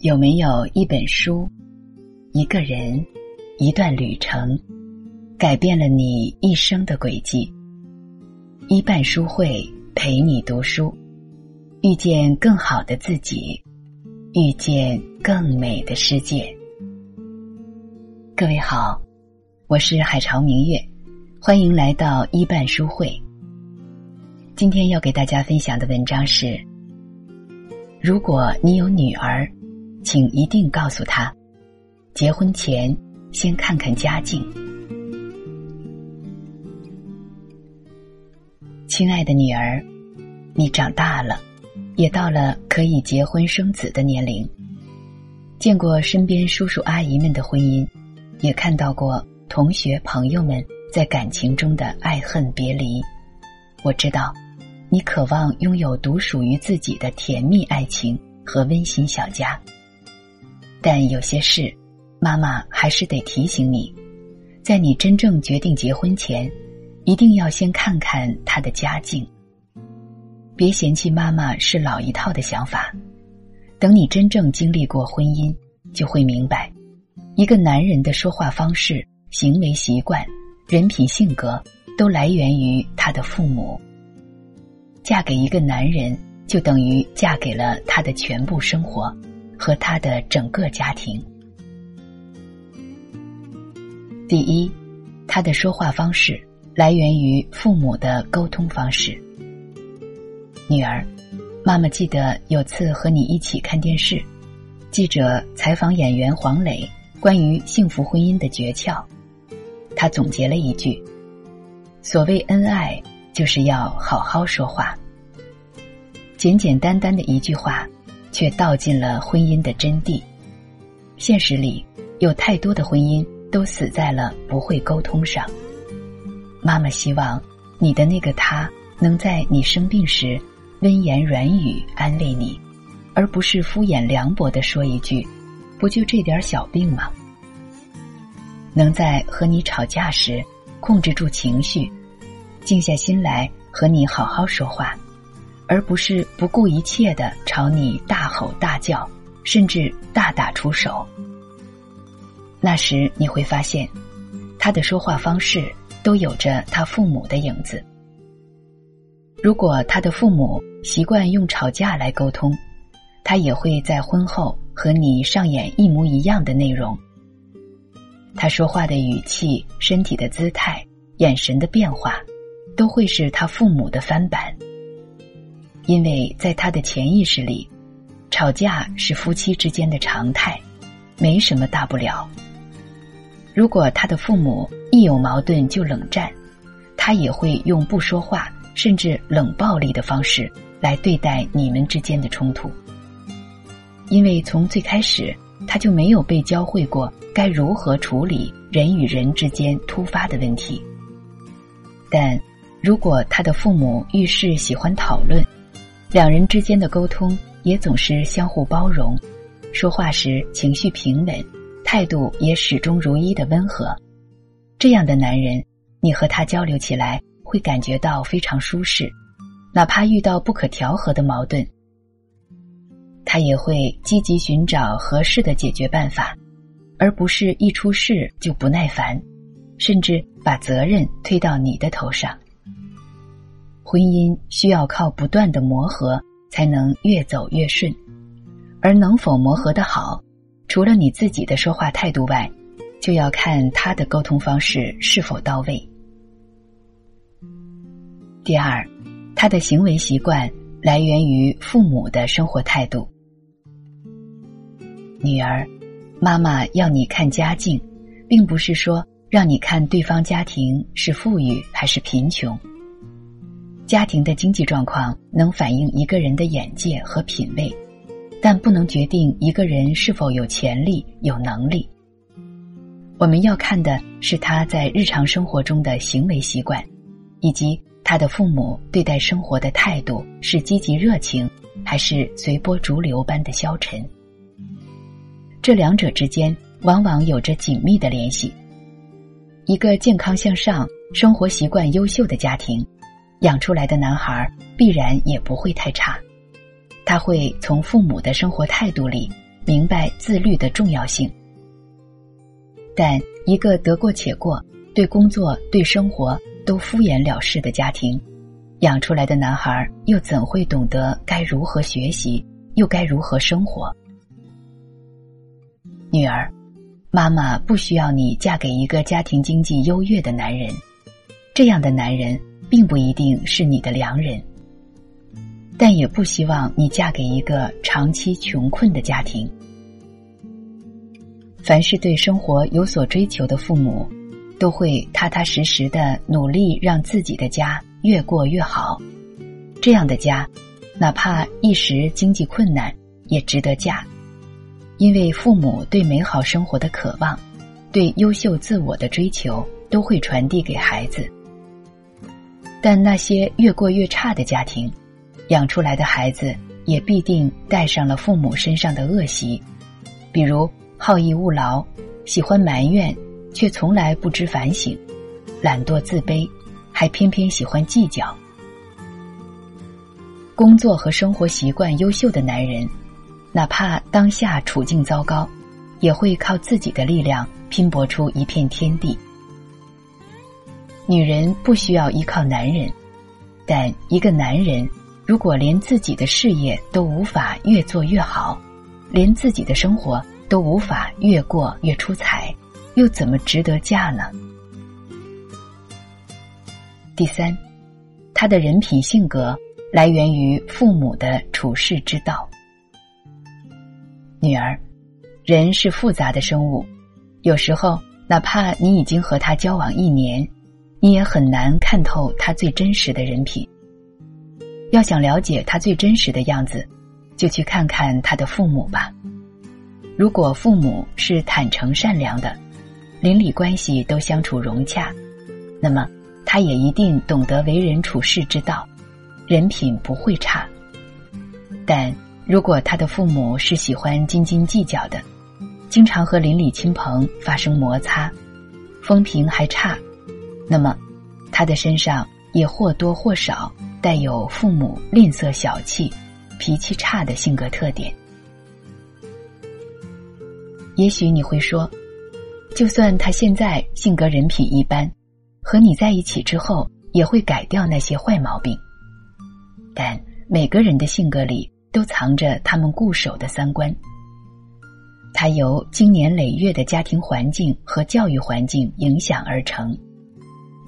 有没有一本书、一个人、一段旅程，改变了你一生的轨迹？一半书会陪你读书，遇见更好的自己，遇见更美的世界。各位好，我是海潮明月，欢迎来到一半书会。今天要给大家分享的文章是。如果你有女儿，请一定告诉他，结婚前先看看家境。亲爱的女儿，你长大了，也到了可以结婚生子的年龄。见过身边叔叔阿姨们的婚姻，也看到过同学朋友们在感情中的爱恨别离。我知道。你渴望拥有独属于自己的甜蜜爱情和温馨小家，但有些事，妈妈还是得提醒你，在你真正决定结婚前，一定要先看看他的家境。别嫌弃妈妈是老一套的想法，等你真正经历过婚姻，就会明白，一个男人的说话方式、行为习惯、人品性格，都来源于他的父母。嫁给一个男人，就等于嫁给了他的全部生活和他的整个家庭。第一，他的说话方式来源于父母的沟通方式。女儿，妈妈记得有次和你一起看电视，记者采访演员黄磊关于幸福婚姻的诀窍，他总结了一句：“所谓恩爱。”就是要好好说话。简简单单的一句话，却道尽了婚姻的真谛。现实里有太多的婚姻都死在了不会沟通上。妈妈希望你的那个他能在你生病时温言软语安慰你，而不是敷衍凉薄的说一句：“不就这点小病吗？”能在和你吵架时控制住情绪。静下心来和你好好说话，而不是不顾一切的朝你大吼大叫，甚至大打出手。那时你会发现，他的说话方式都有着他父母的影子。如果他的父母习惯用吵架来沟通，他也会在婚后和你上演一模一样的内容。他说话的语气、身体的姿态、眼神的变化。都会是他父母的翻版，因为在他的潜意识里，吵架是夫妻之间的常态，没什么大不了。如果他的父母一有矛盾就冷战，他也会用不说话甚至冷暴力的方式来对待你们之间的冲突，因为从最开始他就没有被教会过该如何处理人与人之间突发的问题，但。如果他的父母遇事喜欢讨论，两人之间的沟通也总是相互包容，说话时情绪平稳，态度也始终如一的温和，这样的男人，你和他交流起来会感觉到非常舒适，哪怕遇到不可调和的矛盾，他也会积极寻找合适的解决办法，而不是一出事就不耐烦，甚至把责任推到你的头上。婚姻需要靠不断的磨合才能越走越顺，而能否磨合的好，除了你自己的说话态度外，就要看他的沟通方式是否到位。第二，他的行为习惯来源于父母的生活态度。女儿，妈妈要你看家境，并不是说让你看对方家庭是富裕还是贫穷。家庭的经济状况能反映一个人的眼界和品味，但不能决定一个人是否有潜力、有能力。我们要看的是他在日常生活中的行为习惯，以及他的父母对待生活的态度是积极热情，还是随波逐流般的消沉。这两者之间往往有着紧密的联系。一个健康向上、生活习惯优秀的家庭。养出来的男孩必然也不会太差，他会从父母的生活态度里明白自律的重要性。但一个得过且过、对工作、对生活都敷衍了事的家庭，养出来的男孩又怎会懂得该如何学习，又该如何生活？女儿，妈妈不需要你嫁给一个家庭经济优越的男人，这样的男人并不一定是你的良人。但也不希望你嫁给一个长期穷困的家庭。凡是对生活有所追求的父母，都会踏踏实实的努力让自己的家越过越好。这样的家，哪怕一时经济困难，也值得嫁。因为父母对美好生活的渴望，对优秀自我的追求，都会传递给孩子。但那些越过越差的家庭，养出来的孩子也必定带上了父母身上的恶习，比如。好逸恶劳，喜欢埋怨，却从来不知反省；懒惰自卑，还偏偏喜欢计较。工作和生活习惯优秀的男人，哪怕当下处境糟糕，也会靠自己的力量拼搏出一片天地。女人不需要依靠男人，但一个男人如果连自己的事业都无法越做越好，连自己的生活。都无法越过越出彩，又怎么值得嫁呢？第三，他的人品性格来源于父母的处世之道。女儿，人是复杂的生物，有时候哪怕你已经和他交往一年，你也很难看透他最真实的人品。要想了解他最真实的样子，就去看看他的父母吧。如果父母是坦诚善良的，邻里关系都相处融洽，那么他也一定懂得为人处事之道，人品不会差。但如果他的父母是喜欢斤斤计较的，经常和邻里亲朋发生摩擦，风评还差，那么他的身上也或多或少带有父母吝啬小气、脾气差的性格特点。也许你会说，就算他现在性格人品一般，和你在一起之后也会改掉那些坏毛病。但每个人的性格里都藏着他们固守的三观。他由经年累月的家庭环境和教育环境影响而成，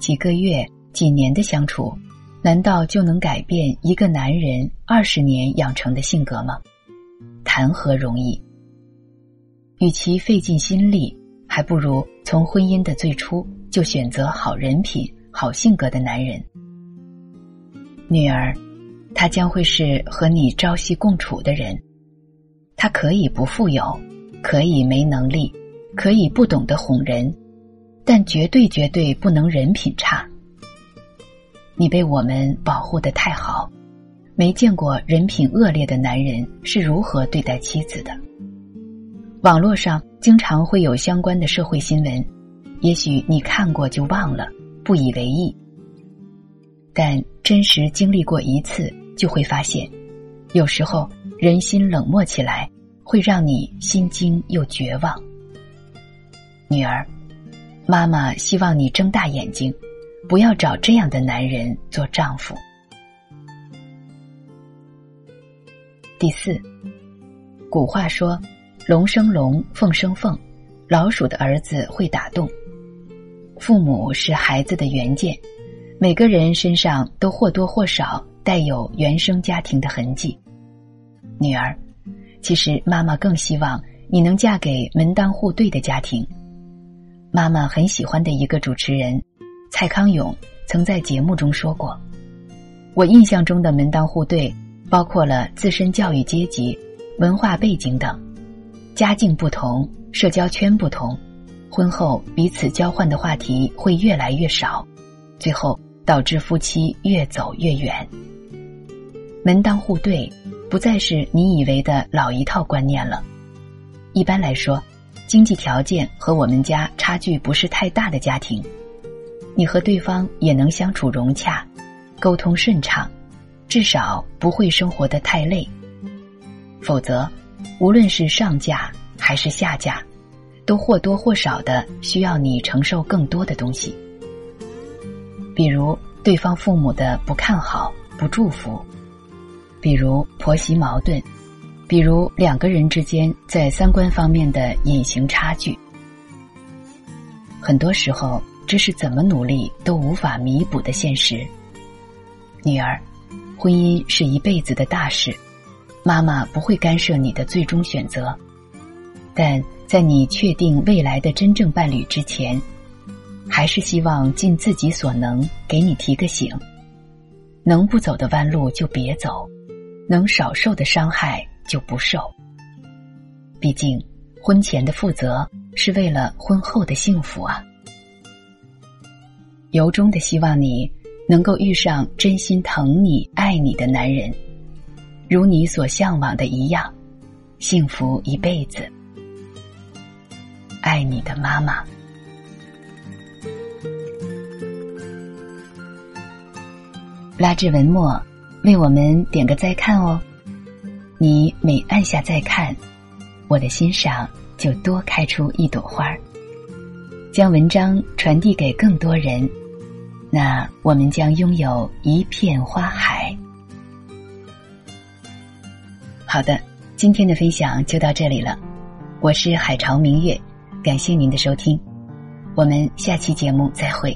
几个月、几年的相处，难道就能改变一个男人二十年养成的性格吗？谈何容易！与其费尽心力，还不如从婚姻的最初就选择好人品、好性格的男人。女儿，他将会是和你朝夕共处的人。他可以不富有，可以没能力，可以不懂得哄人，但绝对绝对不能人品差。你被我们保护的太好，没见过人品恶劣的男人是如何对待妻子的。网络上经常会有相关的社会新闻，也许你看过就忘了，不以为意。但真实经历过一次，就会发现，有时候人心冷漠起来，会让你心惊又绝望。女儿，妈妈希望你睁大眼睛，不要找这样的男人做丈夫。第四，古话说。龙生龙，凤生凤，老鼠的儿子会打洞。父母是孩子的原件，每个人身上都或多或少带有原生家庭的痕迹。女儿，其实妈妈更希望你能嫁给门当户对的家庭。妈妈很喜欢的一个主持人蔡康永曾在节目中说过：“我印象中的门当户对，包括了自身教育阶级、文化背景等。”家境不同，社交圈不同，婚后彼此交换的话题会越来越少，最后导致夫妻越走越远。门当户对不再是你以为的老一套观念了。一般来说，经济条件和我们家差距不是太大的家庭，你和对方也能相处融洽，沟通顺畅，至少不会生活的太累。否则。无论是上嫁还是下嫁，都或多或少的需要你承受更多的东西，比如对方父母的不看好、不祝福，比如婆媳矛盾，比如两个人之间在三观方面的隐形差距。很多时候，这是怎么努力都无法弥补的现实。女儿，婚姻是一辈子的大事，妈妈不会干涉你的最终选择，但在你确定未来的真正伴侣之前，还是希望尽自己所能给你提个醒：能不走的弯路就别走，能少受的伤害就不受。毕竟，婚前的负责。是为了婚后的幸福啊！由衷的希望你能够遇上真心疼你、爱你的男人，如你所向往的一样，幸福一辈子。爱你的妈妈。拉至文末，为我们点个再看哦！你每按下再看，我的欣赏。就多开出一朵花儿，将文章传递给更多人，那我们将拥有一片花海。好的，今天的分享就到这里了，我是海潮明月，感谢您的收听，我们下期节目再会。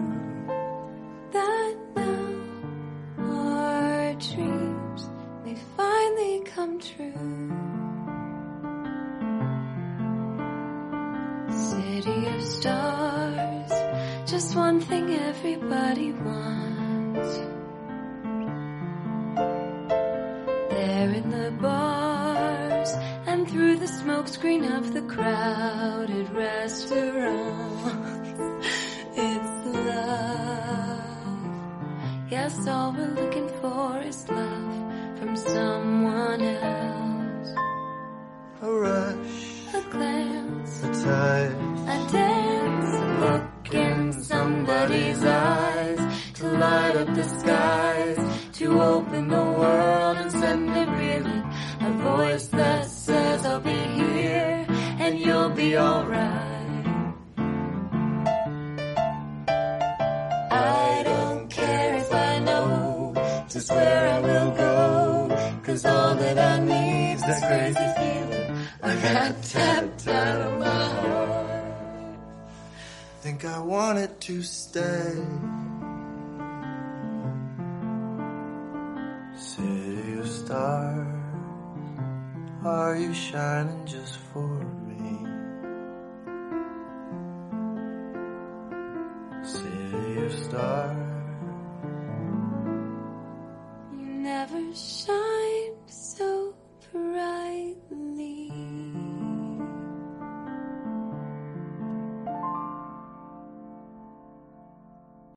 Just one thing everybody wants. There in the bars and through the smokescreen of the crowded restaurant, it's love. Yes, all we're be alright. I don't care if I know just where I will go, cause all that I need is that crazy feeling I got tapped out of my heart think I wanted to stay. City of stars, are you shining just for me?